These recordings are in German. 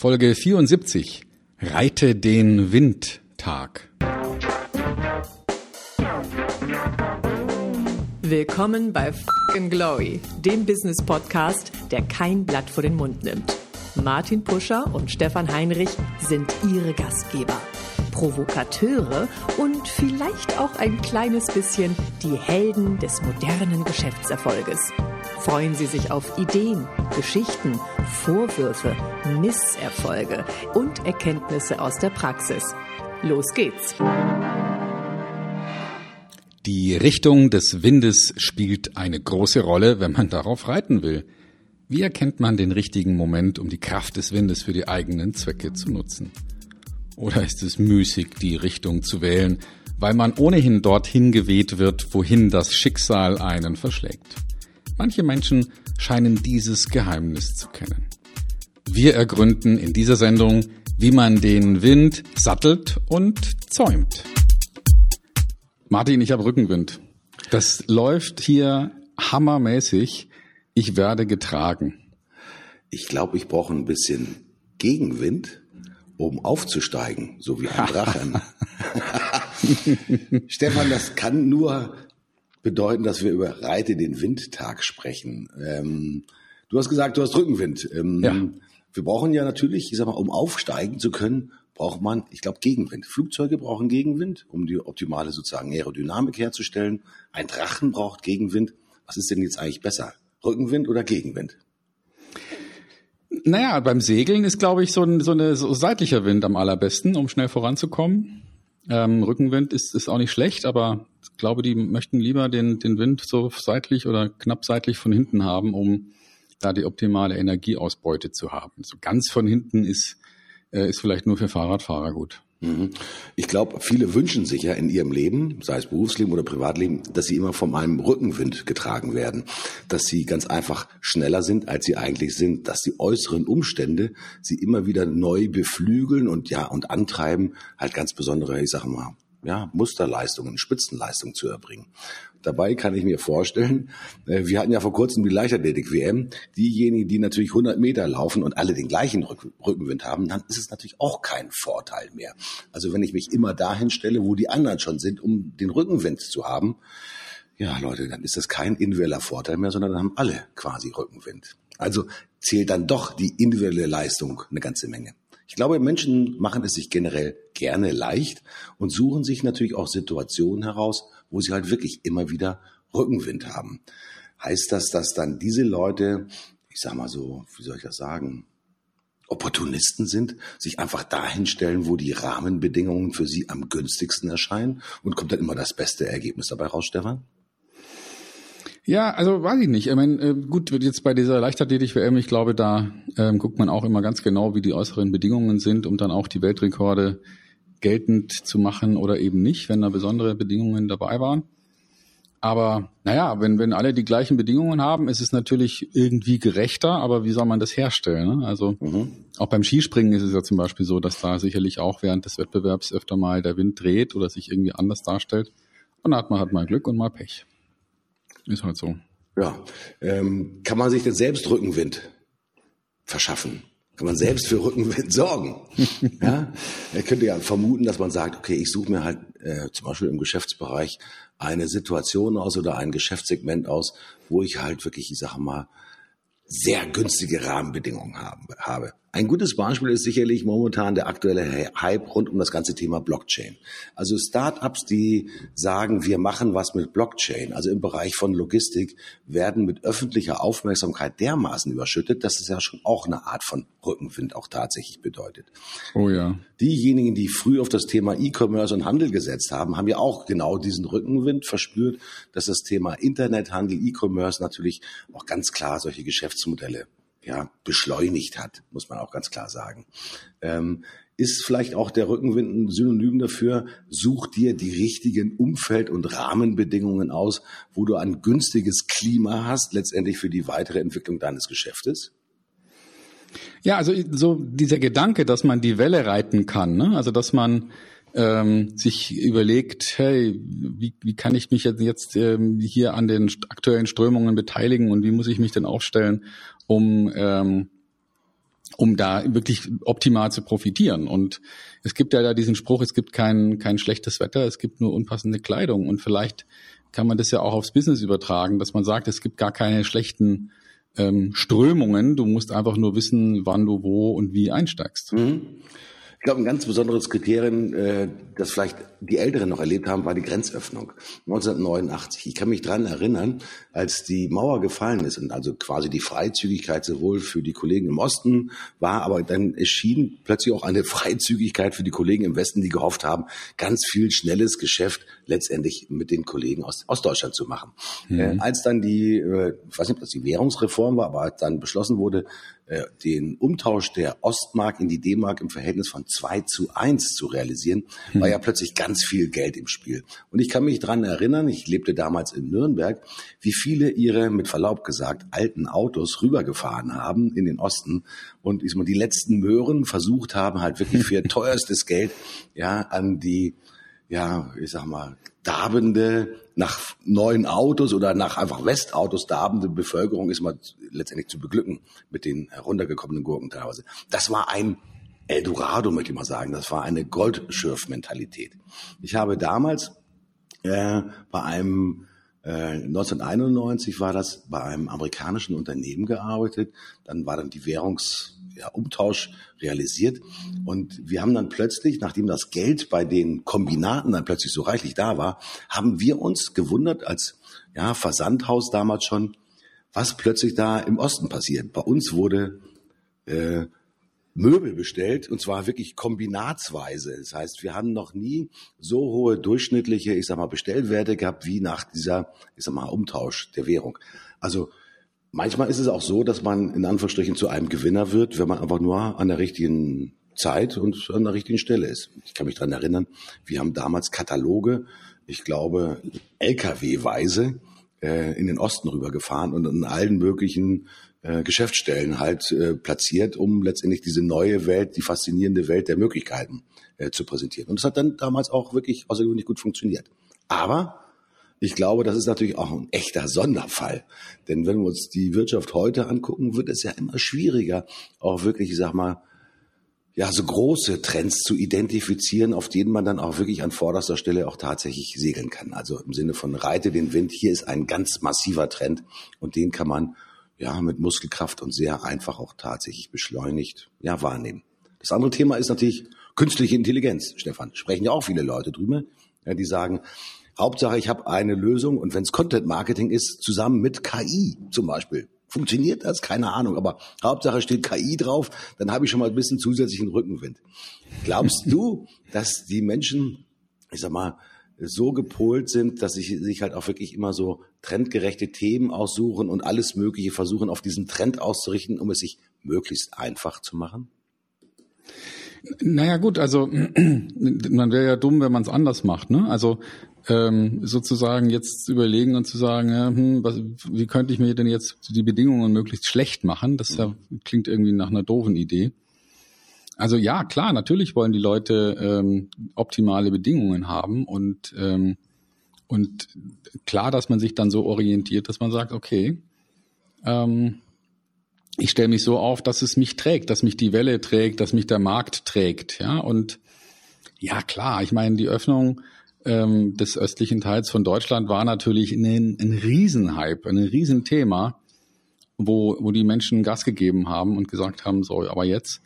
Folge 74. Reite den Windtag. Willkommen bei Fucking Glory, dem Business Podcast, der kein Blatt vor den Mund nimmt. Martin Puscher und Stefan Heinrich sind ihre Gastgeber. Provokateure und vielleicht auch ein kleines bisschen die Helden des modernen Geschäftserfolges. Freuen Sie sich auf Ideen, Geschichten, Vorwürfe, Misserfolge und Erkenntnisse aus der Praxis. Los geht's! Die Richtung des Windes spielt eine große Rolle, wenn man darauf reiten will. Wie erkennt man den richtigen Moment, um die Kraft des Windes für die eigenen Zwecke zu nutzen? Oder ist es müßig, die Richtung zu wählen, weil man ohnehin dorthin geweht wird, wohin das Schicksal einen verschlägt? Manche Menschen scheinen dieses Geheimnis zu kennen. Wir ergründen in dieser Sendung, wie man den Wind sattelt und zäumt. Martin, ich habe Rückenwind. Das läuft hier hammermäßig. Ich werde getragen. Ich glaube, ich brauche ein bisschen Gegenwind, um aufzusteigen, so wie ein Drachen. Stefan, das kann nur bedeuten, dass wir über Reite den Windtag sprechen. Ähm, du hast gesagt, du hast Rückenwind. Ähm, ja. Wir brauchen ja natürlich, ich sag mal, um aufsteigen zu können, braucht man, ich glaube, Gegenwind. Flugzeuge brauchen Gegenwind, um die optimale sozusagen Aerodynamik herzustellen. Ein Drachen braucht Gegenwind. Was ist denn jetzt eigentlich besser? Rückenwind oder Gegenwind? Naja, beim Segeln ist, glaube ich, so ein so eine, so seitlicher Wind am allerbesten, um schnell voranzukommen. Ähm, Rückenwind ist, ist auch nicht schlecht, aber ich glaube, die möchten lieber den, den Wind so seitlich oder knapp seitlich von hinten haben, um da die optimale Energieausbeute zu haben. So ganz von hinten ist, äh, ist vielleicht nur für Fahrradfahrer gut. Mhm. Ich glaube, viele wünschen sich ja in ihrem Leben, sei es Berufsleben oder Privatleben, dass sie immer von einem Rückenwind getragen werden, dass sie ganz einfach schneller sind, als sie eigentlich sind, dass die äußeren Umstände sie immer wieder neu beflügeln und ja und antreiben, halt ganz besondere, ich sag mal, ja, Musterleistungen, Spitzenleistungen zu erbringen. Dabei kann ich mir vorstellen, äh, wir hatten ja vor kurzem die Leichtathletik-WM, diejenigen, die natürlich 100 Meter laufen und alle den gleichen Rückenwind haben, dann ist es natürlich auch kein Vorteil mehr. Also wenn ich mich immer dahin stelle, wo die anderen schon sind, um den Rückenwind zu haben, ja Leute, dann ist das kein individueller Vorteil mehr, sondern dann haben alle quasi Rückenwind. Also zählt dann doch die individuelle Leistung eine ganze Menge. Ich glaube, Menschen machen es sich generell gerne leicht und suchen sich natürlich auch Situationen heraus, wo sie halt wirklich immer wieder Rückenwind haben. Heißt das, dass dann diese Leute, ich sag mal so, wie soll ich das sagen, Opportunisten sind, sich einfach dahin stellen, wo die Rahmenbedingungen für sie am günstigsten erscheinen und kommt dann immer das beste Ergebnis dabei raus, Stefan? Ja, also weiß ich nicht. Ich meine, äh, gut, jetzt bei dieser Leichtathletik-WM, ich glaube, da ähm, guckt man auch immer ganz genau, wie die äußeren Bedingungen sind, um dann auch die Weltrekorde geltend zu machen oder eben nicht, wenn da besondere Bedingungen dabei waren. Aber naja, wenn, wenn alle die gleichen Bedingungen haben, ist es natürlich irgendwie gerechter, aber wie soll man das herstellen? Ne? Also mhm. auch beim Skispringen ist es ja zum Beispiel so, dass da sicherlich auch während des Wettbewerbs öfter mal der Wind dreht oder sich irgendwie anders darstellt. Und da hat man halt mal Glück und mal Pech. Ist halt so. Ja. Ähm, kann man sich denn selbst Rückenwind verschaffen? Kann man selbst für Rückenwind sorgen? ja? Er könnte ja vermuten, dass man sagt, okay, ich suche mir halt äh, zum Beispiel im Geschäftsbereich eine Situation aus oder ein Geschäftssegment aus, wo ich halt wirklich, ich sage mal, sehr günstige Rahmenbedingungen haben, habe. Ein gutes Beispiel ist sicherlich momentan der aktuelle Hype rund um das ganze Thema Blockchain. Also Startups, die sagen, wir machen was mit Blockchain, also im Bereich von Logistik, werden mit öffentlicher Aufmerksamkeit dermaßen überschüttet, dass es ja schon auch eine Art von Rückenwind auch tatsächlich bedeutet. Oh ja. Diejenigen, die früh auf das Thema E-Commerce und Handel gesetzt haben, haben ja auch genau diesen Rückenwind verspürt, dass das Thema Internethandel, E-Commerce natürlich auch ganz klar solche Geschäftsmodelle ja, beschleunigt hat, muss man auch ganz klar sagen. Ähm, ist vielleicht auch der Rückenwind ein Synonym dafür, such dir die richtigen Umfeld- und Rahmenbedingungen aus, wo du ein günstiges Klima hast, letztendlich für die weitere Entwicklung deines Geschäftes? Ja, also so dieser Gedanke, dass man die Welle reiten kann, ne? also dass man ähm, sich überlegt, hey, wie, wie kann ich mich jetzt, jetzt ähm, hier an den aktuellen Strömungen beteiligen und wie muss ich mich denn aufstellen, um ähm, um da wirklich optimal zu profitieren. Und es gibt ja da diesen Spruch, es gibt kein, kein schlechtes Wetter, es gibt nur unpassende Kleidung. Und vielleicht kann man das ja auch aufs Business übertragen, dass man sagt, es gibt gar keine schlechten ähm, Strömungen. Du musst einfach nur wissen, wann du wo und wie einsteigst. Mhm. Ich glaube, ein ganz besonderes Kriterium, äh, das vielleicht die Älteren noch erlebt haben, war die Grenzöffnung 1989. Ich kann mich dran erinnern, als die Mauer gefallen ist und also quasi die Freizügigkeit sowohl für die Kollegen im Osten war, aber dann erschien plötzlich auch eine Freizügigkeit für die Kollegen im Westen, die gehofft haben, ganz viel schnelles Geschäft letztendlich mit den Kollegen aus Ostdeutschland zu machen. Mhm. Äh, als dann die, äh, ich weiß nicht, ob das die Währungsreform war, aber als dann beschlossen wurde, äh, den Umtausch der Ostmark in die D-Mark im Verhältnis von 2 zu 1 zu realisieren, war hm. ja plötzlich ganz viel Geld im Spiel. Und ich kann mich dran erinnern, ich lebte damals in Nürnberg, wie viele ihre, mit Verlaub gesagt, alten Autos rübergefahren haben in den Osten und ich sag mal, die letzten Möhren versucht haben, halt wirklich für teuerstes Geld ja an die ja, ich sag mal, darbende, nach neuen Autos oder nach einfach Westautos darbende Bevölkerung ist mal letztendlich zu beglücken mit den heruntergekommenen Gurken teilweise. Das war ein Eldorado, möchte ich mal sagen. Das war eine Goldschürf-Mentalität. Ich habe damals äh, bei einem äh, 1991 war das bei einem amerikanischen Unternehmen gearbeitet. Dann war dann die Währungs ja, Umtausch realisiert. Und wir haben dann plötzlich, nachdem das Geld bei den Kombinaten dann plötzlich so reichlich da war, haben wir uns gewundert als ja, Versandhaus damals schon, was plötzlich da im Osten passiert. Bei uns wurde äh, Möbel bestellt und zwar wirklich kombinatsweise. Das heißt, wir haben noch nie so hohe durchschnittliche, ich sag mal, Bestellwerte gehabt wie nach dieser, ich sag mal, Umtausch der Währung. Also Manchmal ist es auch so, dass man in Anführungsstrichen zu einem Gewinner wird, wenn man einfach nur an der richtigen Zeit und an der richtigen Stelle ist. Ich kann mich dran erinnern, wir haben damals Kataloge, ich glaube LKW-weise, äh, in den Osten rübergefahren und in allen möglichen äh, Geschäftsstellen halt äh, platziert, um letztendlich diese neue Welt, die faszinierende Welt der Möglichkeiten äh, zu präsentieren. Und das hat dann damals auch wirklich außergewöhnlich gut funktioniert. Aber ich glaube, das ist natürlich auch ein echter Sonderfall. Denn wenn wir uns die Wirtschaft heute angucken, wird es ja immer schwieriger, auch wirklich, ich sag mal, ja, so große Trends zu identifizieren, auf denen man dann auch wirklich an vorderster Stelle auch tatsächlich segeln kann. Also im Sinne von reite den Wind. Hier ist ein ganz massiver Trend und den kann man ja mit Muskelkraft und sehr einfach auch tatsächlich beschleunigt ja wahrnehmen. Das andere Thema ist natürlich künstliche Intelligenz. Stefan, sprechen ja auch viele Leute drüber, ja, die sagen, Hauptsache, ich habe eine Lösung und wenn es Content Marketing ist, zusammen mit KI zum Beispiel. Funktioniert das? Keine Ahnung. Aber Hauptsache steht KI drauf, dann habe ich schon mal ein bisschen zusätzlichen Rückenwind. Glaubst du, dass die Menschen, ich sag mal, so gepolt sind, dass sie sich halt auch wirklich immer so trendgerechte Themen aussuchen und alles Mögliche versuchen, auf diesen Trend auszurichten, um es sich möglichst einfach zu machen? Naja gut, also man wäre ja dumm, wenn man es anders macht. Ne? Also ähm, sozusagen jetzt überlegen und zu sagen, ja, hm, was, wie könnte ich mir denn jetzt die Bedingungen möglichst schlecht machen? Das ja, klingt irgendwie nach einer doofen Idee. Also ja, klar, natürlich wollen die Leute ähm, optimale Bedingungen haben und ähm, und klar, dass man sich dann so orientiert, dass man sagt, okay, ähm, ich stelle mich so auf, dass es mich trägt, dass mich die Welle trägt, dass mich der Markt trägt, ja und ja klar, ich meine die Öffnung ähm, des östlichen Teils von Deutschland war natürlich ein, ein Riesenhype, ein Riesenthema, wo, wo die Menschen Gas gegeben haben und gesagt haben, so, aber jetzt.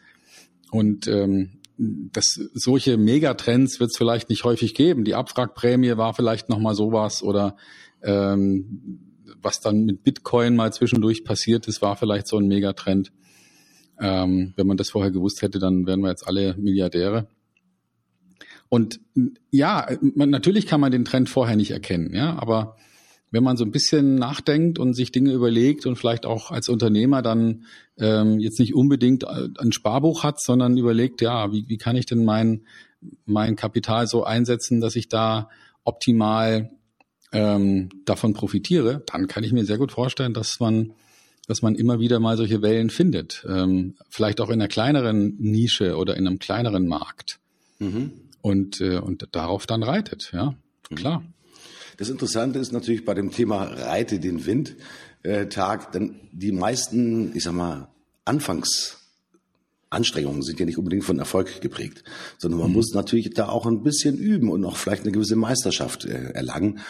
Und ähm, das, solche Megatrends wird es vielleicht nicht häufig geben. Die Abwrackprämie war vielleicht nochmal sowas oder ähm, was dann mit Bitcoin mal zwischendurch passiert ist, war vielleicht so ein Megatrend. Ähm, wenn man das vorher gewusst hätte, dann wären wir jetzt alle Milliardäre. Und ja, man, natürlich kann man den Trend vorher nicht erkennen, ja, aber wenn man so ein bisschen nachdenkt und sich Dinge überlegt und vielleicht auch als Unternehmer dann ähm, jetzt nicht unbedingt ein Sparbuch hat, sondern überlegt, ja, wie, wie kann ich denn mein, mein Kapital so einsetzen, dass ich da optimal ähm, davon profitiere, dann kann ich mir sehr gut vorstellen, dass man dass man immer wieder mal solche Wellen findet. Ähm, vielleicht auch in einer kleineren Nische oder in einem kleineren Markt. Mhm und, äh, und darauf dann reitet, ja, mhm. klar. Das Interessante ist natürlich bei dem Thema Reite den Wind äh, Tag, denn die meisten, ich sag mal, Anfangs Anstrengungen sind ja nicht unbedingt von Erfolg geprägt, sondern man mhm. muss natürlich da auch ein bisschen üben und auch vielleicht eine gewisse Meisterschaft äh, erlangen.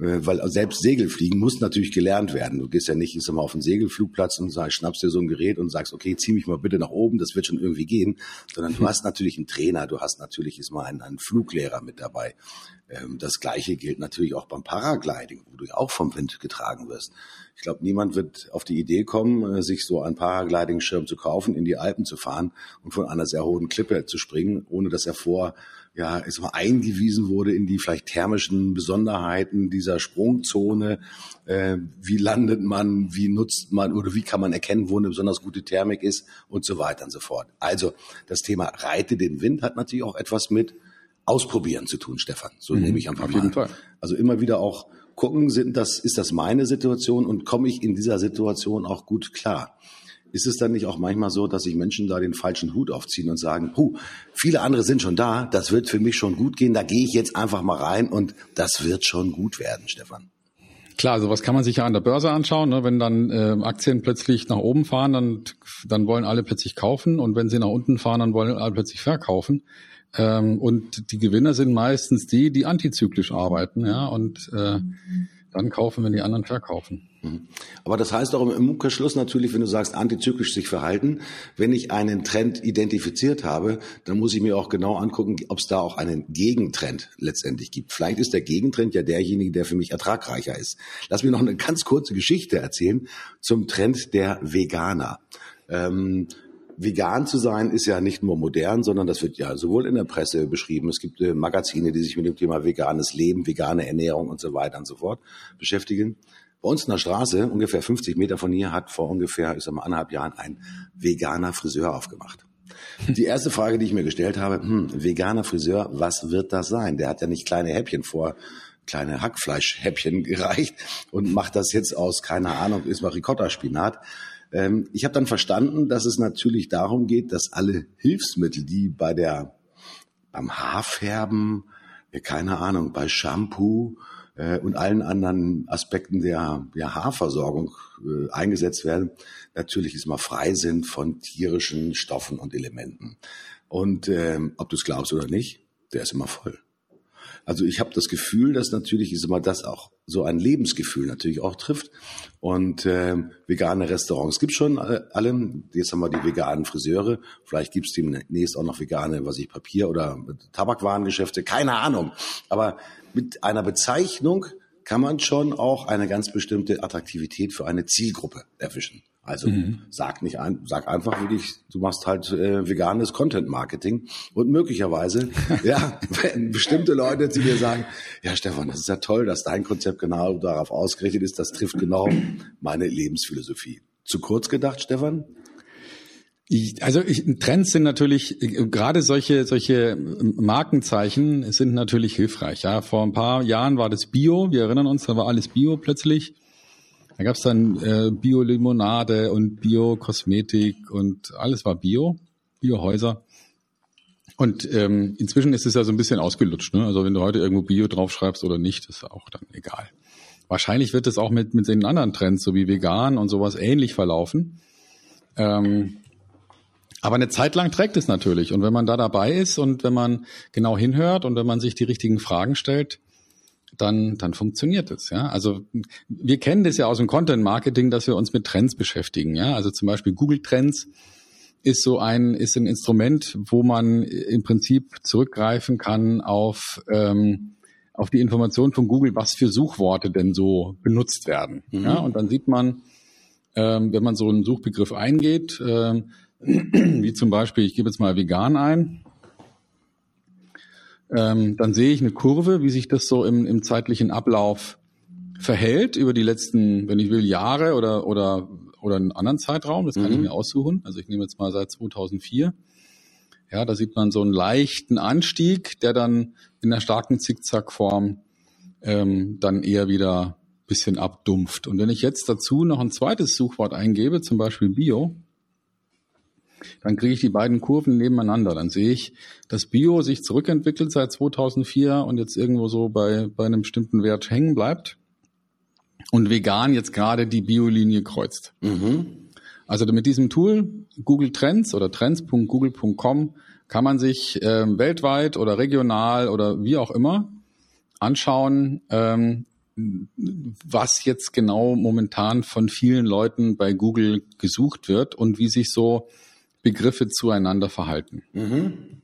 Äh, weil selbst Segelfliegen muss natürlich gelernt werden. Du gehst ja nicht, ich sag mal, auf einen Segelflugplatz und sagst, schnappst dir so ein Gerät und sagst, okay, zieh mich mal bitte nach oben, das wird schon irgendwie gehen, sondern du hast natürlich einen Trainer, du hast natürlich ist mal einen, einen Fluglehrer mit dabei. Ähm, das Gleiche gilt natürlich auch beim Paragliding, wo du ja auch vom Wind getragen wirst. Ich glaube, niemand wird auf die Idee kommen, äh, sich so einen Paragliding-Schirm zu kaufen, in die Alpen zu fahren und von einer sehr hohen Klippe zu springen, ohne dass er vor ja, ist mal eingewiesen wurde in die vielleicht thermischen Besonderheiten dieser Sprungzone. Äh, wie landet man, wie nutzt man oder wie kann man erkennen, wo eine besonders gute Thermik ist und so weiter und so fort. Also das Thema Reite den Wind hat natürlich auch etwas mit Ausprobieren zu tun, Stefan. So mhm, nehme ich einfach auf jeden Fall. Also immer wieder auch gucken, sind das, ist das meine Situation und komme ich in dieser Situation auch gut klar? Ist es dann nicht auch manchmal so, dass sich Menschen da den falschen Hut aufziehen und sagen, puh, viele andere sind schon da, das wird für mich schon gut gehen, da gehe ich jetzt einfach mal rein und das wird schon gut werden, Stefan? Klar, sowas kann man sich ja an der Börse anschauen. Ne? Wenn dann äh, Aktien plötzlich nach oben fahren, dann, dann wollen alle plötzlich kaufen und wenn sie nach unten fahren, dann wollen alle plötzlich verkaufen. Ähm, und die Gewinner sind meistens die, die antizyklisch arbeiten, ja, und äh, dann kaufen, wenn die anderen verkaufen. Mhm. Aber das heißt auch im Umkehrschluss natürlich, wenn du sagst, antizyklisch sich verhalten, wenn ich einen Trend identifiziert habe, dann muss ich mir auch genau angucken, ob es da auch einen Gegentrend letztendlich gibt. Vielleicht ist der Gegentrend ja derjenige, der für mich ertragreicher ist. Lass mir noch eine ganz kurze Geschichte erzählen zum Trend der Veganer. Ähm, vegan zu sein ist ja nicht nur modern, sondern das wird ja sowohl in der Presse beschrieben. Es gibt äh, Magazine, die sich mit dem Thema veganes Leben, vegane Ernährung und so weiter und so fort beschäftigen. Bei uns in der Straße, ungefähr 50 Meter von hier, hat vor ungefähr, ich sag mal, anderthalb Jahren ein veganer Friseur aufgemacht. Die erste Frage, die ich mir gestellt habe, hm, veganer Friseur, was wird das sein? Der hat ja nicht kleine Häppchen vor, kleine Hackfleischhäppchen gereicht und macht das jetzt aus, keine Ahnung, ist mal Ricotta-Spinat. Ähm, ich habe dann verstanden, dass es natürlich darum geht, dass alle Hilfsmittel, die bei der, beim Haarfärben, keine Ahnung, bei Shampoo, äh, und allen anderen Aspekten der, der Haarversorgung äh, eingesetzt werden, natürlich ist mal frei sind von tierischen Stoffen und Elementen. Und ähm, ob du es glaubst oder nicht, der ist immer voll. Also ich habe das Gefühl, dass natürlich ist immer das auch so ein Lebensgefühl natürlich auch trifft. Und äh, vegane Restaurants gibt schon äh, alle. Jetzt haben wir die veganen Friseure. Vielleicht gibt es demnächst auch noch vegane, was ich Papier oder Tabakwarengeschäfte. Keine Ahnung. Aber mit einer Bezeichnung kann man schon auch eine ganz bestimmte Attraktivität für eine Zielgruppe erwischen. Also mhm. sag nicht ein, sag einfach wirklich, du machst halt äh, veganes Content Marketing und möglicherweise, ja, wenn bestimmte Leute zu dir sagen, ja Stefan, das ist ja toll, dass dein Konzept genau darauf ausgerichtet ist, das trifft genau meine Lebensphilosophie. Zu kurz gedacht, Stefan? Also ich, Trends sind natürlich gerade solche solche Markenzeichen sind natürlich hilfreich. Ja, vor ein paar Jahren war das Bio. Wir erinnern uns, da war alles Bio plötzlich. Da gab's dann äh, Bio-Limonade und Bio-Kosmetik und alles war Bio, Bio-Häuser. Und ähm, inzwischen ist es ja so ein bisschen ausgelutscht. Ne? Also wenn du heute irgendwo Bio draufschreibst oder nicht, ist auch dann egal. Wahrscheinlich wird es auch mit mit den anderen Trends, so wie vegan und sowas, ähnlich verlaufen. Ähm, aber eine Zeit lang trägt es natürlich. Und wenn man da dabei ist und wenn man genau hinhört und wenn man sich die richtigen Fragen stellt, dann, dann funktioniert es. Ja? Also wir kennen das ja aus dem Content Marketing, dass wir uns mit Trends beschäftigen. Ja? Also zum Beispiel Google Trends ist so ein, ist ein Instrument, wo man im Prinzip zurückgreifen kann auf, ähm, auf die Information von Google, was für Suchworte denn so benutzt werden. Mhm. Ja? Und dann sieht man, ähm, wenn man so einen Suchbegriff eingeht, ähm, wie zum Beispiel, ich gebe jetzt mal vegan ein, ähm, dann sehe ich eine Kurve, wie sich das so im, im zeitlichen Ablauf verhält über die letzten, wenn ich will, Jahre oder, oder, oder einen anderen Zeitraum. Das kann mhm. ich mir aussuchen. Also ich nehme jetzt mal seit 2004. Ja, da sieht man so einen leichten Anstieg, der dann in einer starken Zickzackform ähm, dann eher wieder bisschen abdumpft. Und wenn ich jetzt dazu noch ein zweites Suchwort eingebe, zum Beispiel Bio, dann kriege ich die beiden Kurven nebeneinander. Dann sehe ich, dass Bio sich zurückentwickelt seit 2004 und jetzt irgendwo so bei, bei einem bestimmten Wert hängen bleibt und vegan jetzt gerade die Biolinie kreuzt. Mhm. Also mit diesem Tool Google Trends oder trends.google.com kann man sich ähm, weltweit oder regional oder wie auch immer anschauen, ähm, was jetzt genau momentan von vielen Leuten bei Google gesucht wird und wie sich so Begriffe zueinander verhalten. Mhm.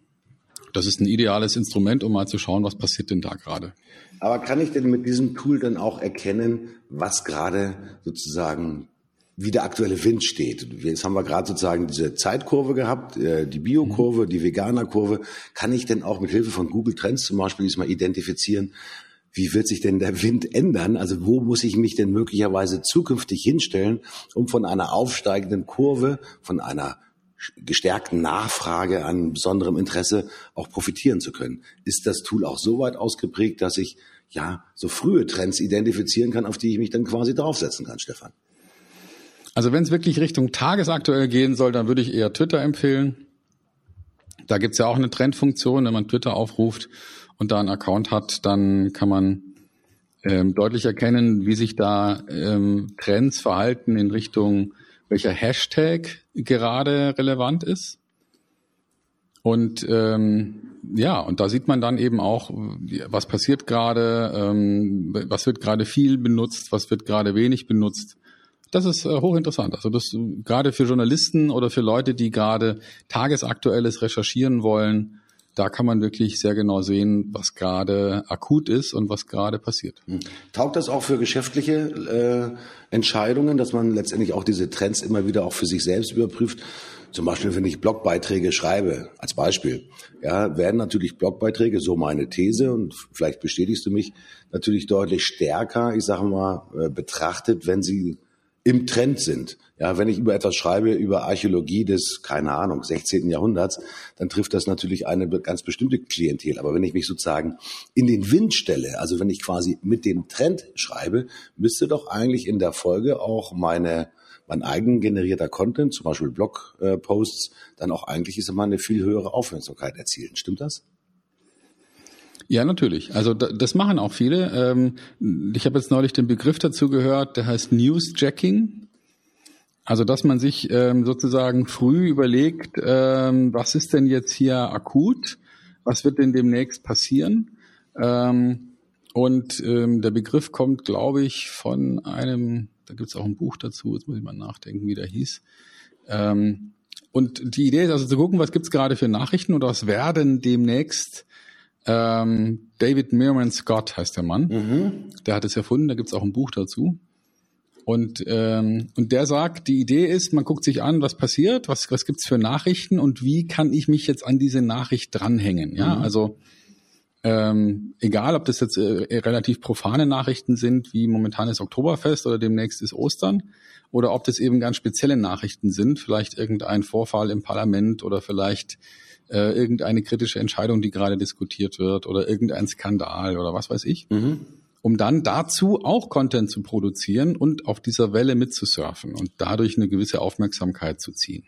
Das ist ein ideales Instrument, um mal zu schauen, was passiert denn da gerade. Aber kann ich denn mit diesem Tool dann auch erkennen, was gerade sozusagen wie der aktuelle Wind steht. Jetzt haben wir gerade sozusagen diese Zeitkurve gehabt, äh, die Biokurve, die Veganerkurve. Kann ich denn auch mit Hilfe von Google Trends zum Beispiel diesmal identifizieren, wie wird sich denn der Wind ändern? Also wo muss ich mich denn möglicherweise zukünftig hinstellen, um von einer aufsteigenden Kurve, von einer gestärkten Nachfrage an besonderem Interesse auch profitieren zu können? Ist das Tool auch so weit ausgeprägt, dass ich ja so frühe Trends identifizieren kann, auf die ich mich dann quasi draufsetzen kann, Stefan? Also wenn es wirklich Richtung tagesaktuell gehen soll, dann würde ich eher Twitter empfehlen. Da gibt's ja auch eine Trendfunktion, wenn man Twitter aufruft und da einen Account hat, dann kann man ähm, deutlich erkennen, wie sich da ähm, Trends verhalten in Richtung, welcher Hashtag gerade relevant ist. Und ähm, ja, und da sieht man dann eben auch, was passiert gerade, ähm, was wird gerade viel benutzt, was wird gerade wenig benutzt. Das ist äh, hochinteressant. Also das gerade für Journalisten oder für Leute, die gerade tagesaktuelles recherchieren wollen, da kann man wirklich sehr genau sehen, was gerade akut ist und was gerade passiert. Hm. Taugt das auch für geschäftliche äh, Entscheidungen, dass man letztendlich auch diese Trends immer wieder auch für sich selbst überprüft? Zum Beispiel, wenn ich Blogbeiträge schreibe, als Beispiel, ja, werden natürlich Blogbeiträge, so meine These, und vielleicht bestätigst du mich, natürlich deutlich stärker, ich sage mal, äh, betrachtet, wenn sie im Trend sind. Ja, wenn ich über etwas schreibe, über Archäologie des, keine Ahnung, 16. Jahrhunderts, dann trifft das natürlich eine ganz bestimmte Klientel. Aber wenn ich mich sozusagen in den Wind stelle, also wenn ich quasi mit dem Trend schreibe, müsste doch eigentlich in der Folge auch meine, mein eigen generierter Content, zum Beispiel Blogposts, dann auch eigentlich ist immer eine viel höhere Aufmerksamkeit erzielen. Stimmt das? Ja, natürlich. Also das machen auch viele. Ähm, ich habe jetzt neulich den Begriff dazu gehört, der heißt Newsjacking. Also dass man sich ähm, sozusagen früh überlegt, ähm, was ist denn jetzt hier akut, was wird denn demnächst passieren. und der Begriff kommt, glaube ich, von einem, da gibt es auch ein Buch dazu, jetzt muss ich mal nachdenken, wie der hieß. und die Idee ist also zu gucken, was gibt es gerade für Nachrichten oder was werden demnächst ähm, David Merman Scott heißt der Mann. Mhm. Der hat es erfunden, da gibt es auch ein Buch dazu. Und, ähm, und der sagt, die Idee ist, man guckt sich an, was passiert, was, was gibt's für Nachrichten und wie kann ich mich jetzt an diese Nachricht dranhängen. Ja, mhm. also ähm, egal, ob das jetzt äh, relativ profane Nachrichten sind, wie momentan ist Oktoberfest oder demnächst ist Ostern, oder ob das eben ganz spezielle Nachrichten sind, vielleicht irgendein Vorfall im Parlament oder vielleicht äh, irgendeine kritische Entscheidung, die gerade diskutiert wird oder irgendein Skandal oder was weiß ich. Mhm. Um dann dazu auch Content zu produzieren und auf dieser Welle mitzusurfen und dadurch eine gewisse Aufmerksamkeit zu ziehen.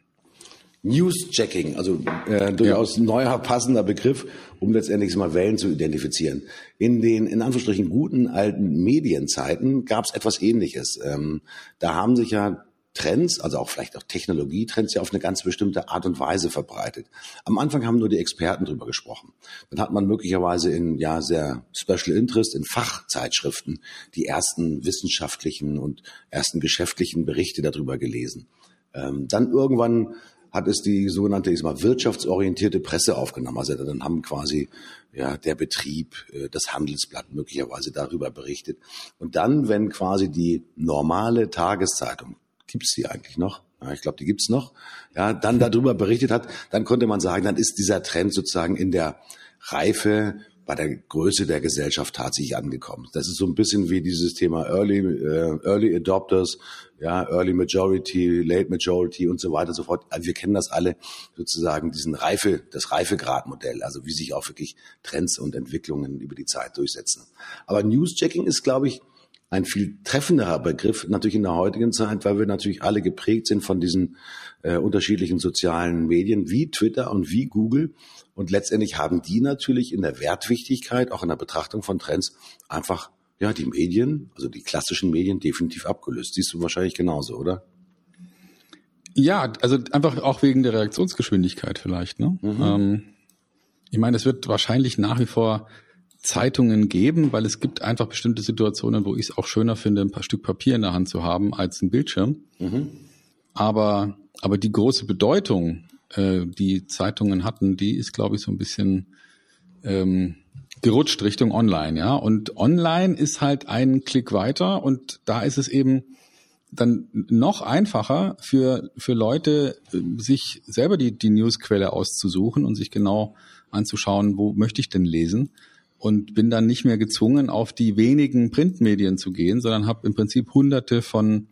News-Checking, also äh, durchaus ja. neuer, passender Begriff, um letztendlich mal Wellen zu identifizieren. In den in Anführungsstrichen guten alten Medienzeiten gab es etwas Ähnliches. Ähm, da haben sich ja Trends, also auch vielleicht auch Technologietrends ja auf eine ganz bestimmte Art und Weise verbreitet. Am Anfang haben nur die Experten drüber gesprochen. Dann hat man möglicherweise in ja sehr Special Interest in Fachzeitschriften die ersten wissenschaftlichen und ersten geschäftlichen Berichte darüber gelesen. Ähm, dann irgendwann hat es die sogenannte ich mal, wirtschaftsorientierte Presse aufgenommen. Also dann haben quasi ja, der Betrieb, äh, das Handelsblatt möglicherweise darüber berichtet. Und dann, wenn quasi die normale Tageszeitung, gibt's die eigentlich noch? Ja, ich glaube, die gibt's noch. Ja, dann darüber berichtet hat, dann konnte man sagen, dann ist dieser Trend sozusagen in der Reife bei der Größe der Gesellschaft tatsächlich angekommen. Das ist so ein bisschen wie dieses Thema Early, äh, Early Adopters, ja, Early Majority, Late Majority und so weiter und so fort. Also wir kennen das alle sozusagen, diesen Reife, das Reifegradmodell, also wie sich auch wirklich Trends und Entwicklungen über die Zeit durchsetzen. Aber Newschecking ist, glaube ich, ein viel treffenderer Begriff natürlich in der heutigen Zeit, weil wir natürlich alle geprägt sind von diesen äh, unterschiedlichen sozialen Medien wie Twitter und wie Google. Und letztendlich haben die natürlich in der Wertwichtigkeit, auch in der Betrachtung von Trends, einfach ja die Medien, also die klassischen Medien definitiv abgelöst. Siehst du wahrscheinlich genauso, oder? Ja, also einfach auch wegen der Reaktionsgeschwindigkeit vielleicht. Ne? Mhm. Ähm, ich meine, es wird wahrscheinlich nach wie vor Zeitungen geben, weil es gibt einfach bestimmte Situationen, wo ich es auch schöner finde, ein paar Stück Papier in der Hand zu haben als ein Bildschirm. Mhm. Aber, aber die große Bedeutung, äh, die Zeitungen hatten, die ist, glaube ich, so ein bisschen ähm, gerutscht Richtung Online, ja. Und Online ist halt ein Klick weiter und da ist es eben dann noch einfacher für, für Leute, äh, sich selber die, die Newsquelle auszusuchen und sich genau anzuschauen, wo möchte ich denn lesen und bin dann nicht mehr gezwungen, auf die wenigen Printmedien zu gehen, sondern habe im Prinzip hunderte von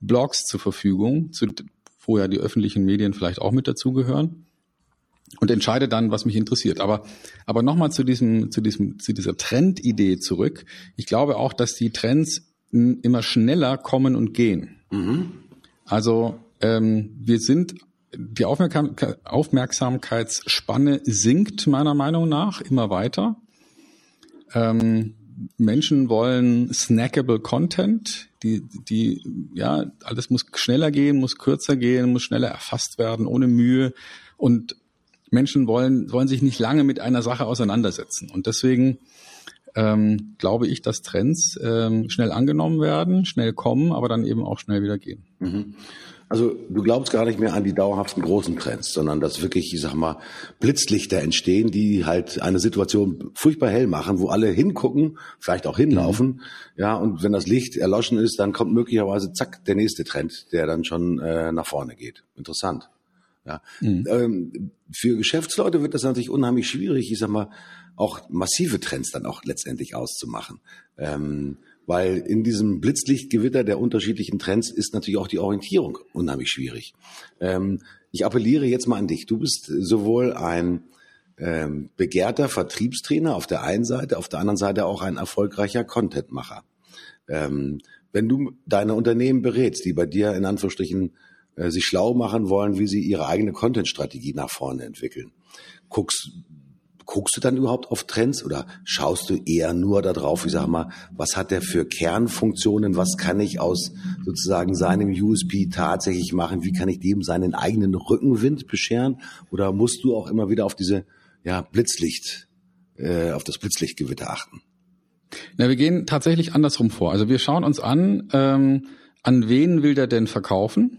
Blogs zur Verfügung, zu, wo ja die öffentlichen Medien vielleicht auch mit dazugehören und entscheide dann, was mich interessiert. Aber, aber nochmal zu diesem, zu diesem, zu dieser Trendidee zurück. Ich glaube auch, dass die Trends immer schneller kommen und gehen. Mhm. Also ähm, wir sind die Aufmerksamkeitsspanne sinkt meiner Meinung nach immer weiter. Ähm, Menschen wollen snackable Content, die, die, ja, alles muss schneller gehen, muss kürzer gehen, muss schneller erfasst werden, ohne Mühe. Und Menschen wollen, wollen sich nicht lange mit einer Sache auseinandersetzen. Und deswegen ähm, glaube ich, dass Trends ähm, schnell angenommen werden, schnell kommen, aber dann eben auch schnell wieder gehen. Mhm. Also du glaubst gar nicht mehr an die dauerhaften großen Trends, sondern dass wirklich, ich sag mal, Blitzlichter entstehen, die halt eine Situation furchtbar hell machen, wo alle hingucken, vielleicht auch hinlaufen. Mhm. Ja, und wenn das Licht erloschen ist, dann kommt möglicherweise zack der nächste Trend, der dann schon äh, nach vorne geht. Interessant. Ja. Mhm. Ähm, für Geschäftsleute wird das natürlich unheimlich schwierig, ich sag mal, auch massive Trends dann auch letztendlich auszumachen. Ähm, weil in diesem Blitzlichtgewitter der unterschiedlichen Trends ist natürlich auch die Orientierung unheimlich schwierig. Ähm, ich appelliere jetzt mal an dich. Du bist sowohl ein ähm, begehrter Vertriebstrainer auf der einen Seite, auf der anderen Seite auch ein erfolgreicher Contentmacher. Ähm, wenn du deine Unternehmen berätst, die bei dir in Anführungsstrichen äh, sich schlau machen wollen, wie sie ihre eigene Content-Strategie nach vorne entwickeln, guckst Guckst du dann überhaupt auf Trends oder schaust du eher nur darauf, ich sag mal, was hat der für Kernfunktionen, was kann ich aus sozusagen seinem USP tatsächlich machen, wie kann ich dem seinen eigenen Rückenwind bescheren oder musst du auch immer wieder auf diese ja, Blitzlicht, äh, auf das Blitzlichtgewitter achten? Na, wir gehen tatsächlich andersrum vor. Also wir schauen uns an, ähm, an wen will der denn verkaufen?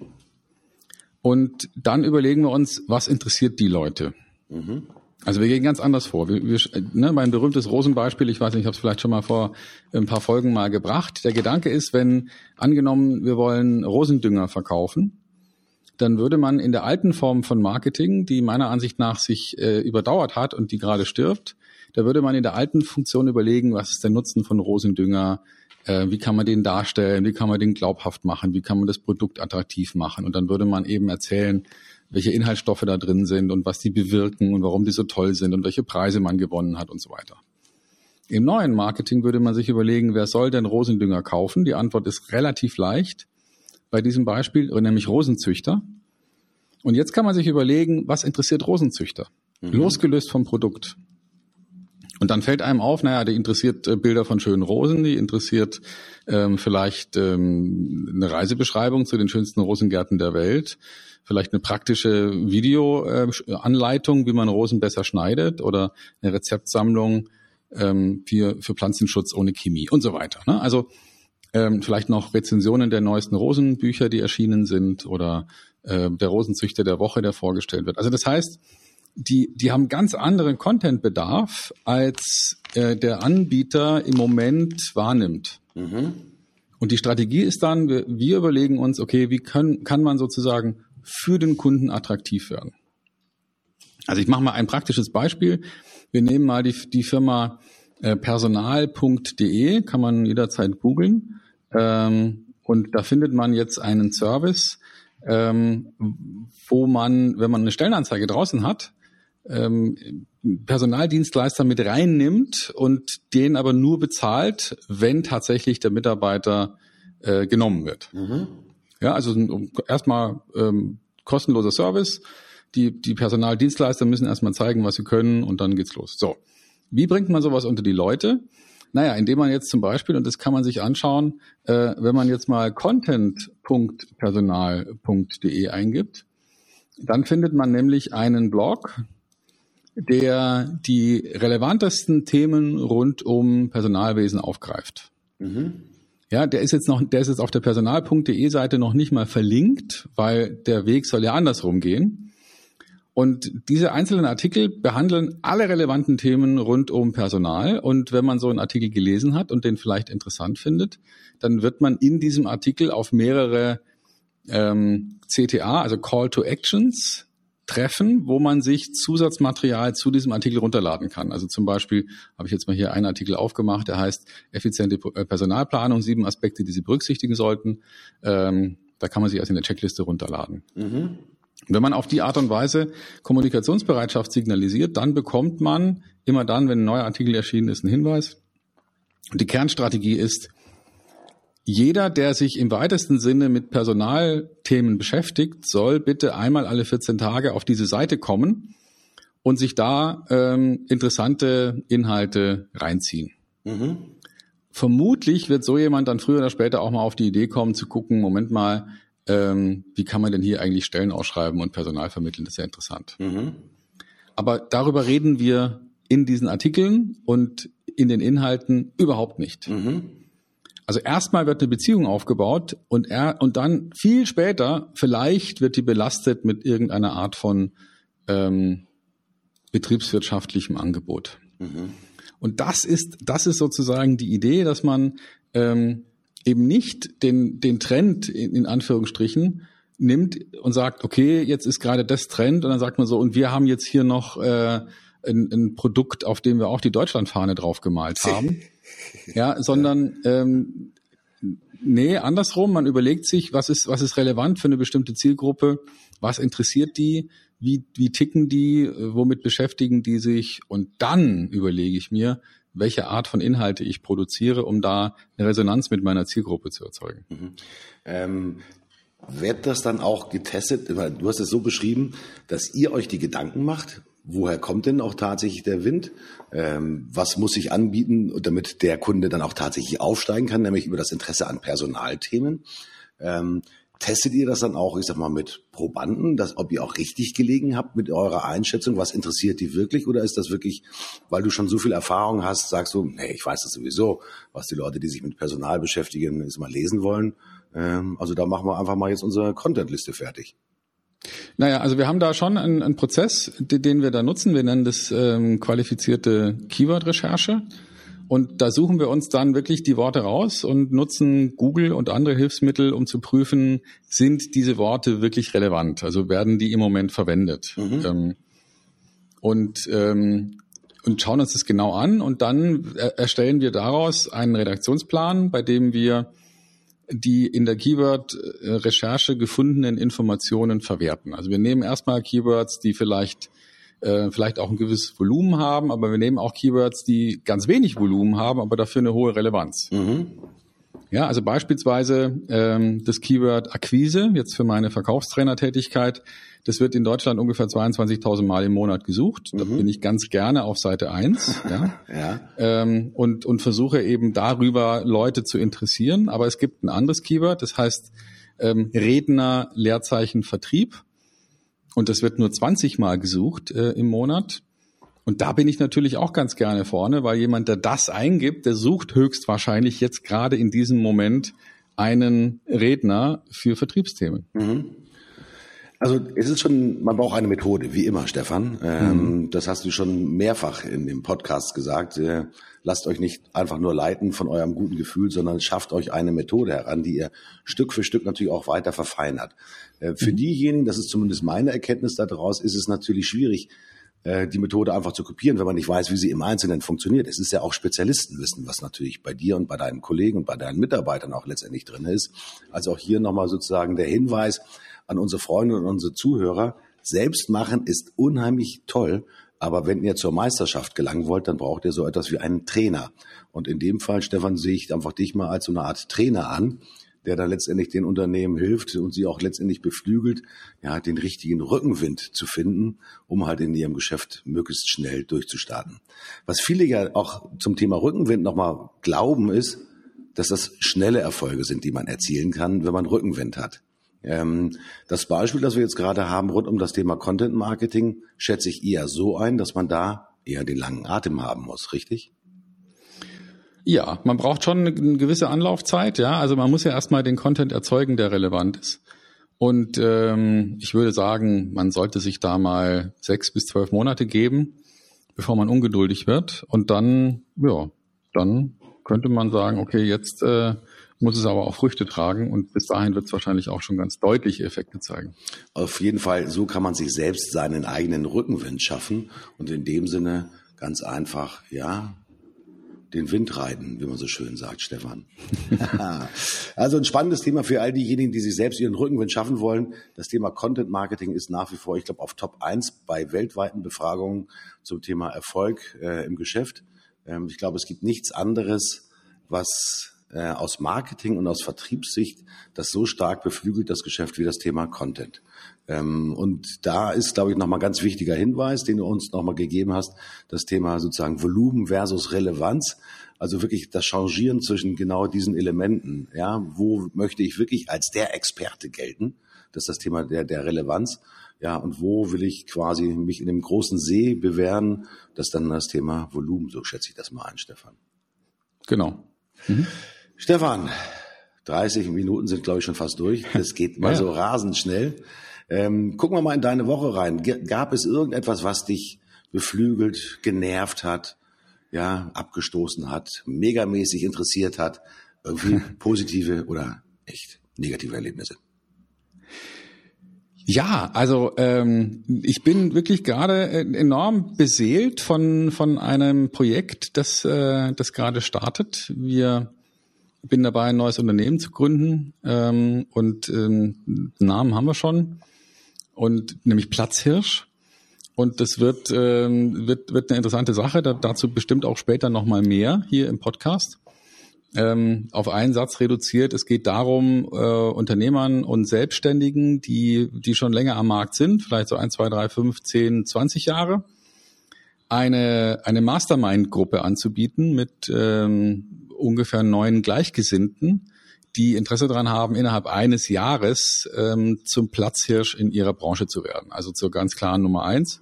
Und dann überlegen wir uns, was interessiert die Leute? Mhm. Also wir gehen ganz anders vor. Wir, wir, ne, mein berühmtes Rosenbeispiel, ich weiß nicht, ich habe es vielleicht schon mal vor ein paar Folgen mal gebracht. Der Gedanke ist, wenn angenommen, wir wollen Rosendünger verkaufen, dann würde man in der alten Form von Marketing, die meiner Ansicht nach sich äh, überdauert hat und die gerade stirbt, da würde man in der alten Funktion überlegen, was ist der Nutzen von Rosendünger, äh, wie kann man den darstellen, wie kann man den glaubhaft machen, wie kann man das Produkt attraktiv machen. Und dann würde man eben erzählen, welche Inhaltsstoffe da drin sind und was die bewirken und warum die so toll sind und welche Preise man gewonnen hat und so weiter. Im neuen Marketing würde man sich überlegen, wer soll denn Rosendünger kaufen? Die Antwort ist relativ leicht bei diesem Beispiel, nämlich Rosenzüchter. Und jetzt kann man sich überlegen, was interessiert Rosenzüchter? Mhm. Losgelöst vom Produkt. Und dann fällt einem auf, naja, die interessiert äh, Bilder von schönen Rosen, die interessiert ähm, vielleicht ähm, eine Reisebeschreibung zu den schönsten Rosengärten der Welt, vielleicht eine praktische Videoanleitung, äh, wie man Rosen besser schneidet oder eine Rezeptsammlung ähm, für, für Pflanzenschutz ohne Chemie und so weiter. Ne? Also ähm, vielleicht noch Rezensionen der neuesten Rosenbücher, die erschienen sind oder äh, der Rosenzüchter der Woche, der vorgestellt wird. Also das heißt, die, die haben ganz anderen Contentbedarf, als äh, der Anbieter im Moment wahrnimmt. Mhm. Und die Strategie ist dann, wir, wir überlegen uns, okay, wie können, kann man sozusagen für den Kunden attraktiv werden? Also ich mache mal ein praktisches Beispiel. Wir nehmen mal die, die Firma äh, personal.de, kann man jederzeit googeln. Ähm, und da findet man jetzt einen Service, ähm, wo man, wenn man eine Stellenanzeige draußen hat, ähm, Personaldienstleister mit reinnimmt und den aber nur bezahlt, wenn tatsächlich der Mitarbeiter äh, genommen wird. Mhm. Ja, also erstmal ähm, kostenloser Service. Die, die Personaldienstleister müssen erstmal zeigen, was sie können und dann geht's los. So. Wie bringt man sowas unter die Leute? Naja, indem man jetzt zum Beispiel, und das kann man sich anschauen, äh, wenn man jetzt mal content.personal.de eingibt, dann findet man nämlich einen Blog, der die relevantesten Themen rund um Personalwesen aufgreift. Mhm. Ja, der ist jetzt noch, der ist jetzt auf der personal.de Seite noch nicht mal verlinkt, weil der Weg soll ja andersrum gehen. Und diese einzelnen Artikel behandeln alle relevanten Themen rund um Personal. Und wenn man so einen Artikel gelesen hat und den vielleicht interessant findet, dann wird man in diesem Artikel auf mehrere ähm, CTA, also Call to Actions, treffen, wo man sich Zusatzmaterial zu diesem Artikel runterladen kann. Also zum Beispiel habe ich jetzt mal hier einen Artikel aufgemacht, der heißt effiziente äh, Personalplanung, sieben Aspekte, die Sie berücksichtigen sollten. Ähm, da kann man sich also in der Checkliste runterladen. Mhm. Wenn man auf die Art und Weise Kommunikationsbereitschaft signalisiert, dann bekommt man immer dann, wenn ein neuer Artikel erschienen ist, einen Hinweis. die Kernstrategie ist, jeder, der sich im weitesten Sinne mit Personalthemen beschäftigt, soll bitte einmal alle 14 Tage auf diese Seite kommen und sich da ähm, interessante Inhalte reinziehen. Mhm. Vermutlich wird so jemand dann früher oder später auch mal auf die Idee kommen zu gucken, Moment mal, ähm, wie kann man denn hier eigentlich Stellen ausschreiben und Personal vermitteln? Das ist ja interessant. Mhm. Aber darüber reden wir in diesen Artikeln und in den Inhalten überhaupt nicht. Mhm. Also erstmal wird eine Beziehung aufgebaut und er und dann viel später vielleicht wird die belastet mit irgendeiner Art von ähm, betriebswirtschaftlichem Angebot. Mhm. Und das ist das ist sozusagen die Idee, dass man ähm, eben nicht den den Trend in, in Anführungsstrichen nimmt und sagt, okay, jetzt ist gerade das Trend und dann sagt man so und wir haben jetzt hier noch äh, ein, ein Produkt, auf dem wir auch die Deutschlandfahne drauf gemalt haben. Ja, sondern ähm, nee, andersrum, man überlegt sich, was ist, was ist relevant für eine bestimmte Zielgruppe, was interessiert die, wie, wie ticken die, womit beschäftigen die sich und dann überlege ich mir, welche Art von Inhalte ich produziere, um da eine Resonanz mit meiner Zielgruppe zu erzeugen. Mhm. Ähm, wird das dann auch getestet? Du hast es so beschrieben, dass ihr euch die Gedanken macht, woher kommt denn auch tatsächlich der Wind? Ähm, was muss ich anbieten, damit der Kunde dann auch tatsächlich aufsteigen kann, nämlich über das Interesse an Personalthemen? Ähm, testet ihr das dann auch, ich sag mal, mit Probanden, dass, ob ihr auch richtig gelegen habt mit eurer Einschätzung? Was interessiert die wirklich? Oder ist das wirklich, weil du schon so viel Erfahrung hast, sagst du, hey, ich weiß das sowieso, was die Leute, die sich mit Personal beschäftigen, ist mal lesen wollen. Ähm, also da machen wir einfach mal jetzt unsere Contentliste fertig. Naja, also wir haben da schon einen, einen Prozess, den wir da nutzen. Wir nennen das ähm, qualifizierte Keyword-Recherche. Und da suchen wir uns dann wirklich die Worte raus und nutzen Google und andere Hilfsmittel, um zu prüfen, sind diese Worte wirklich relevant? Also werden die im Moment verwendet? Mhm. Ähm, und, ähm, und schauen uns das genau an und dann erstellen wir daraus einen Redaktionsplan, bei dem wir die in der Keyword-Recherche gefundenen Informationen verwerten. Also wir nehmen erstmal Keywords, die vielleicht äh, vielleicht auch ein gewisses Volumen haben, aber wir nehmen auch Keywords, die ganz wenig Volumen haben, aber dafür eine hohe Relevanz. Mhm. Ja, also beispielsweise ähm, das Keyword Akquise, jetzt für meine Verkaufstrainertätigkeit, das wird in Deutschland ungefähr 22.000 Mal im Monat gesucht. Da mhm. bin ich ganz gerne auf Seite 1 ja, ja. Ähm, und, und versuche eben darüber Leute zu interessieren. Aber es gibt ein anderes Keyword, das heißt ähm, Redner, Leerzeichen, Vertrieb. Und das wird nur 20 Mal gesucht äh, im Monat. Und da bin ich natürlich auch ganz gerne vorne, weil jemand, der das eingibt, der sucht höchstwahrscheinlich jetzt gerade in diesem Moment einen Redner für Vertriebsthemen. Mhm. Also es ist schon, man braucht eine Methode, wie immer, Stefan. Ähm, mhm. Das hast du schon mehrfach in dem Podcast gesagt. Äh, lasst euch nicht einfach nur leiten von eurem guten Gefühl, sondern schafft euch eine Methode heran, die ihr Stück für Stück natürlich auch weiter verfeinert. Äh, für mhm. diejenigen, das ist zumindest meine Erkenntnis daraus, ist es natürlich schwierig, die Methode einfach zu kopieren, wenn man nicht weiß, wie sie im Einzelnen funktioniert. Es ist ja auch Spezialistenwissen, was natürlich bei dir und bei deinen Kollegen und bei deinen Mitarbeitern auch letztendlich drin ist. Also auch hier nochmal sozusagen der Hinweis an unsere Freunde und unsere Zuhörer. Selbst machen ist unheimlich toll, aber wenn ihr zur Meisterschaft gelangen wollt, dann braucht ihr so etwas wie einen Trainer. Und in dem Fall, Stefan, sehe ich einfach dich mal als so eine Art Trainer an, der dann letztendlich den Unternehmen hilft und sie auch letztendlich beflügelt, ja, den richtigen Rückenwind zu finden, um halt in ihrem Geschäft möglichst schnell durchzustarten. Was viele ja auch zum Thema Rückenwind nochmal glauben ist, dass das schnelle Erfolge sind, die man erzielen kann, wenn man Rückenwind hat. Ähm, das Beispiel, das wir jetzt gerade haben rund um das Thema Content Marketing, schätze ich eher so ein, dass man da eher den langen Atem haben muss, richtig? Ja, man braucht schon eine gewisse Anlaufzeit, ja. Also man muss ja erstmal den Content erzeugen, der relevant ist. Und ähm, ich würde sagen, man sollte sich da mal sechs bis zwölf Monate geben, bevor man ungeduldig wird. Und dann, ja, dann könnte man sagen, okay, jetzt äh, muss es aber auch Früchte tragen und bis dahin wird es wahrscheinlich auch schon ganz deutliche Effekte zeigen. Auf jeden Fall, so kann man sich selbst seinen eigenen Rückenwind schaffen und in dem Sinne ganz einfach, ja, den Wind reiten, wie man so schön sagt, Stefan. also ein spannendes Thema für all diejenigen, die sich selbst ihren Rückenwind schaffen wollen. Das Thema Content Marketing ist nach wie vor, ich glaube, auf Top 1 bei weltweiten Befragungen zum Thema Erfolg äh, im Geschäft. Ähm, ich glaube, es gibt nichts anderes, was äh, aus Marketing und aus Vertriebssicht das so stark beflügelt, das Geschäft, wie das Thema Content. Ähm, und da ist, glaube ich, nochmal ganz wichtiger Hinweis, den du uns nochmal gegeben hast, das Thema sozusagen Volumen versus Relevanz. Also wirklich das Changieren zwischen genau diesen Elementen. Ja, wo möchte ich wirklich als der Experte gelten? Das ist das Thema der, der Relevanz. Ja, und wo will ich quasi mich in dem großen See bewähren? Das ist dann das Thema Volumen. So schätze ich das mal ein, Stefan. Genau. Mhm. Stefan, 30 Minuten sind, glaube ich, schon fast durch. Das geht mal ja. so rasend schnell. Ähm, gucken wir mal in deine Woche rein. Gab es irgendetwas, was dich beflügelt, genervt hat, ja, abgestoßen hat, megamäßig interessiert hat? Irgendwie positive oder echt negative Erlebnisse? Ja, also ähm, ich bin wirklich gerade äh, enorm beseelt von von einem Projekt, das äh, das gerade startet. Wir bin dabei, ein neues Unternehmen zu gründen ähm, und ähm, Namen haben wir schon und nämlich Platzhirsch. Und das wird, ähm, wird, wird eine interessante Sache. Da, dazu bestimmt auch später nochmal mehr hier im Podcast. Ähm, auf einen Satz reduziert. Es geht darum, äh, Unternehmern und Selbstständigen, die, die schon länger am Markt sind, vielleicht so ein, zwei, drei, fünf, zehn, zwanzig Jahre, eine, eine Mastermind-Gruppe anzubieten mit ähm, ungefähr neun Gleichgesinnten, die Interesse daran haben, innerhalb eines Jahres ähm, zum Platzhirsch in ihrer Branche zu werden. Also zur ganz klaren Nummer eins.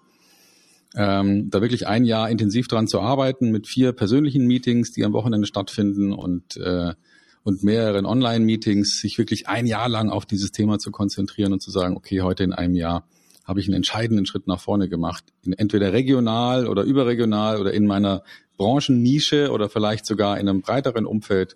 Ähm, da wirklich ein Jahr intensiv dran zu arbeiten mit vier persönlichen Meetings, die am Wochenende stattfinden und äh, und mehreren Online-Meetings, sich wirklich ein Jahr lang auf dieses Thema zu konzentrieren und zu sagen, okay, heute in einem Jahr habe ich einen entscheidenden Schritt nach vorne gemacht, in, entweder regional oder überregional oder in meiner Branchennische oder vielleicht sogar in einem breiteren Umfeld.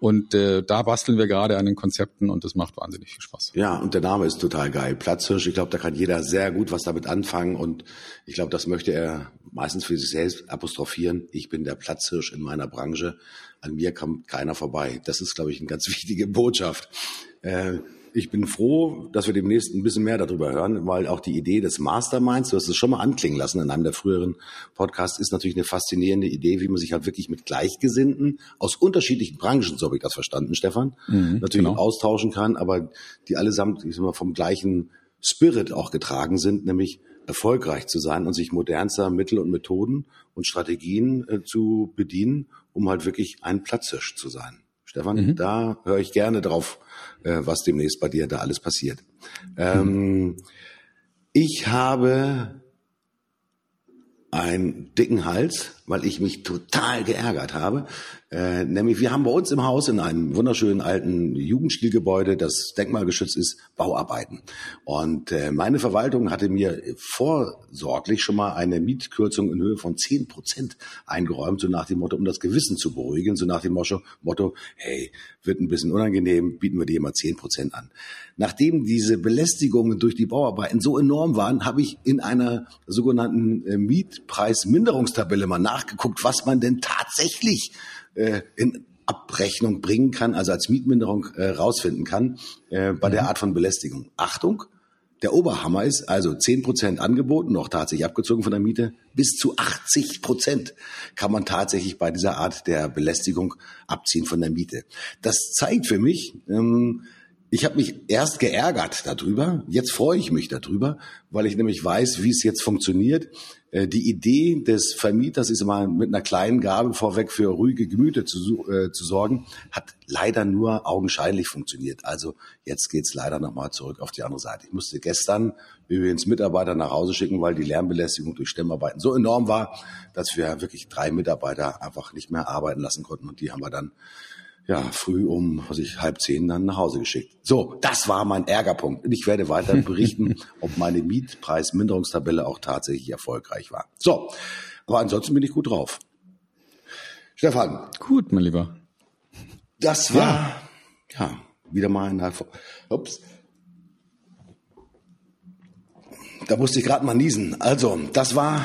Und äh, da basteln wir gerade an den Konzepten und das macht wahnsinnig viel Spaß. Ja, und der Name ist total geil. Platzhirsch, ich glaube, da kann jeder sehr gut was damit anfangen und ich glaube, das möchte er meistens für sich selbst apostrophieren. Ich bin der Platzhirsch in meiner Branche. An mir kommt keiner vorbei. Das ist, glaube ich, eine ganz wichtige Botschaft. Äh, ich bin froh, dass wir demnächst ein bisschen mehr darüber hören, weil auch die Idee des Masterminds, du hast es schon mal anklingen lassen in einem der früheren Podcasts, ist natürlich eine faszinierende Idee, wie man sich halt wirklich mit Gleichgesinnten aus unterschiedlichen Branchen, so habe ich das verstanden, Stefan, mhm, natürlich genau. austauschen kann, aber die allesamt ich sag mal, vom gleichen Spirit auch getragen sind, nämlich erfolgreich zu sein und sich modernster Mittel und Methoden und Strategien äh, zu bedienen, um halt wirklich ein Platzhirsch zu sein. Stefan, mhm. da höre ich gerne drauf, äh, was demnächst bei dir da alles passiert. Ähm, ich habe einen dicken Hals, weil ich mich total geärgert habe. Äh, nämlich, wir haben bei uns im Haus in einem wunderschönen alten Jugendstilgebäude, das denkmalgeschützt ist, Bauarbeiten. Und äh, meine Verwaltung hatte mir vorsorglich schon mal eine Mietkürzung in Höhe von zehn Prozent eingeräumt, so nach dem Motto, um das Gewissen zu beruhigen, so nach dem Motto, hey, wird ein bisschen unangenehm, bieten wir dir mal zehn Prozent an. Nachdem diese Belästigungen durch die Bauarbeiten so enorm waren, habe ich in einer sogenannten äh, Mietpreisminderungstabelle mal nachgeguckt, was man denn tatsächlich äh, in Abrechnung bringen kann, also als Mietminderung äh, rausfinden kann äh, bei mhm. der Art von Belästigung. Achtung, Der Oberhammer ist also 10% angeboten, noch tatsächlich abgezogen von der Miete. Bis zu 80% kann man tatsächlich bei dieser Art der Belästigung abziehen von der Miete. Das zeigt für mich, ähm, ich habe mich erst geärgert darüber, jetzt freue ich mich darüber, weil ich nämlich weiß, wie es jetzt funktioniert. Äh, die Idee des Vermieters ist immer mit einer kleinen Gabe vorweg für ruhige Gemüter zu, äh, zu sorgen, hat leider nur augenscheinlich funktioniert. Also jetzt geht's leider nochmal zurück auf die andere Seite. Ich musste gestern übrigens Mitarbeiter nach Hause schicken, weil die Lärmbelästigung durch Stemmarbeiten so enorm war, dass wir wirklich drei Mitarbeiter einfach nicht mehr arbeiten lassen konnten und die haben wir dann ja, früh um, was ich, halb zehn dann nach Hause geschickt. So, das war mein Ärgerpunkt. Und ich werde weiter berichten, ob meine Mietpreisminderungstabelle auch tatsächlich erfolgreich war. So, aber ansonsten bin ich gut drauf. Stefan. Gut, mein Lieber. Das war, ja, ja wieder mal ein, ups. Da musste ich gerade mal niesen. Also, das war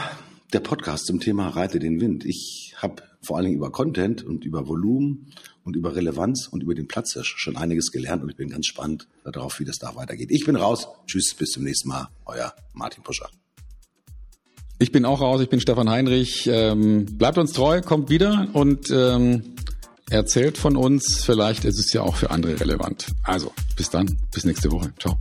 der Podcast zum Thema Reite den Wind. Ich habe vor allen Dingen über Content und über Volumen und über Relevanz und über den Platz schon einiges gelernt und ich bin ganz spannend darauf, wie das da weitergeht. Ich bin raus. Tschüss, bis zum nächsten Mal. Euer Martin Puscher. Ich bin auch raus. Ich bin Stefan Heinrich. Ähm, bleibt uns treu, kommt wieder und ähm, erzählt von uns. Vielleicht ist es ja auch für andere relevant. Also, bis dann. Bis nächste Woche. Ciao.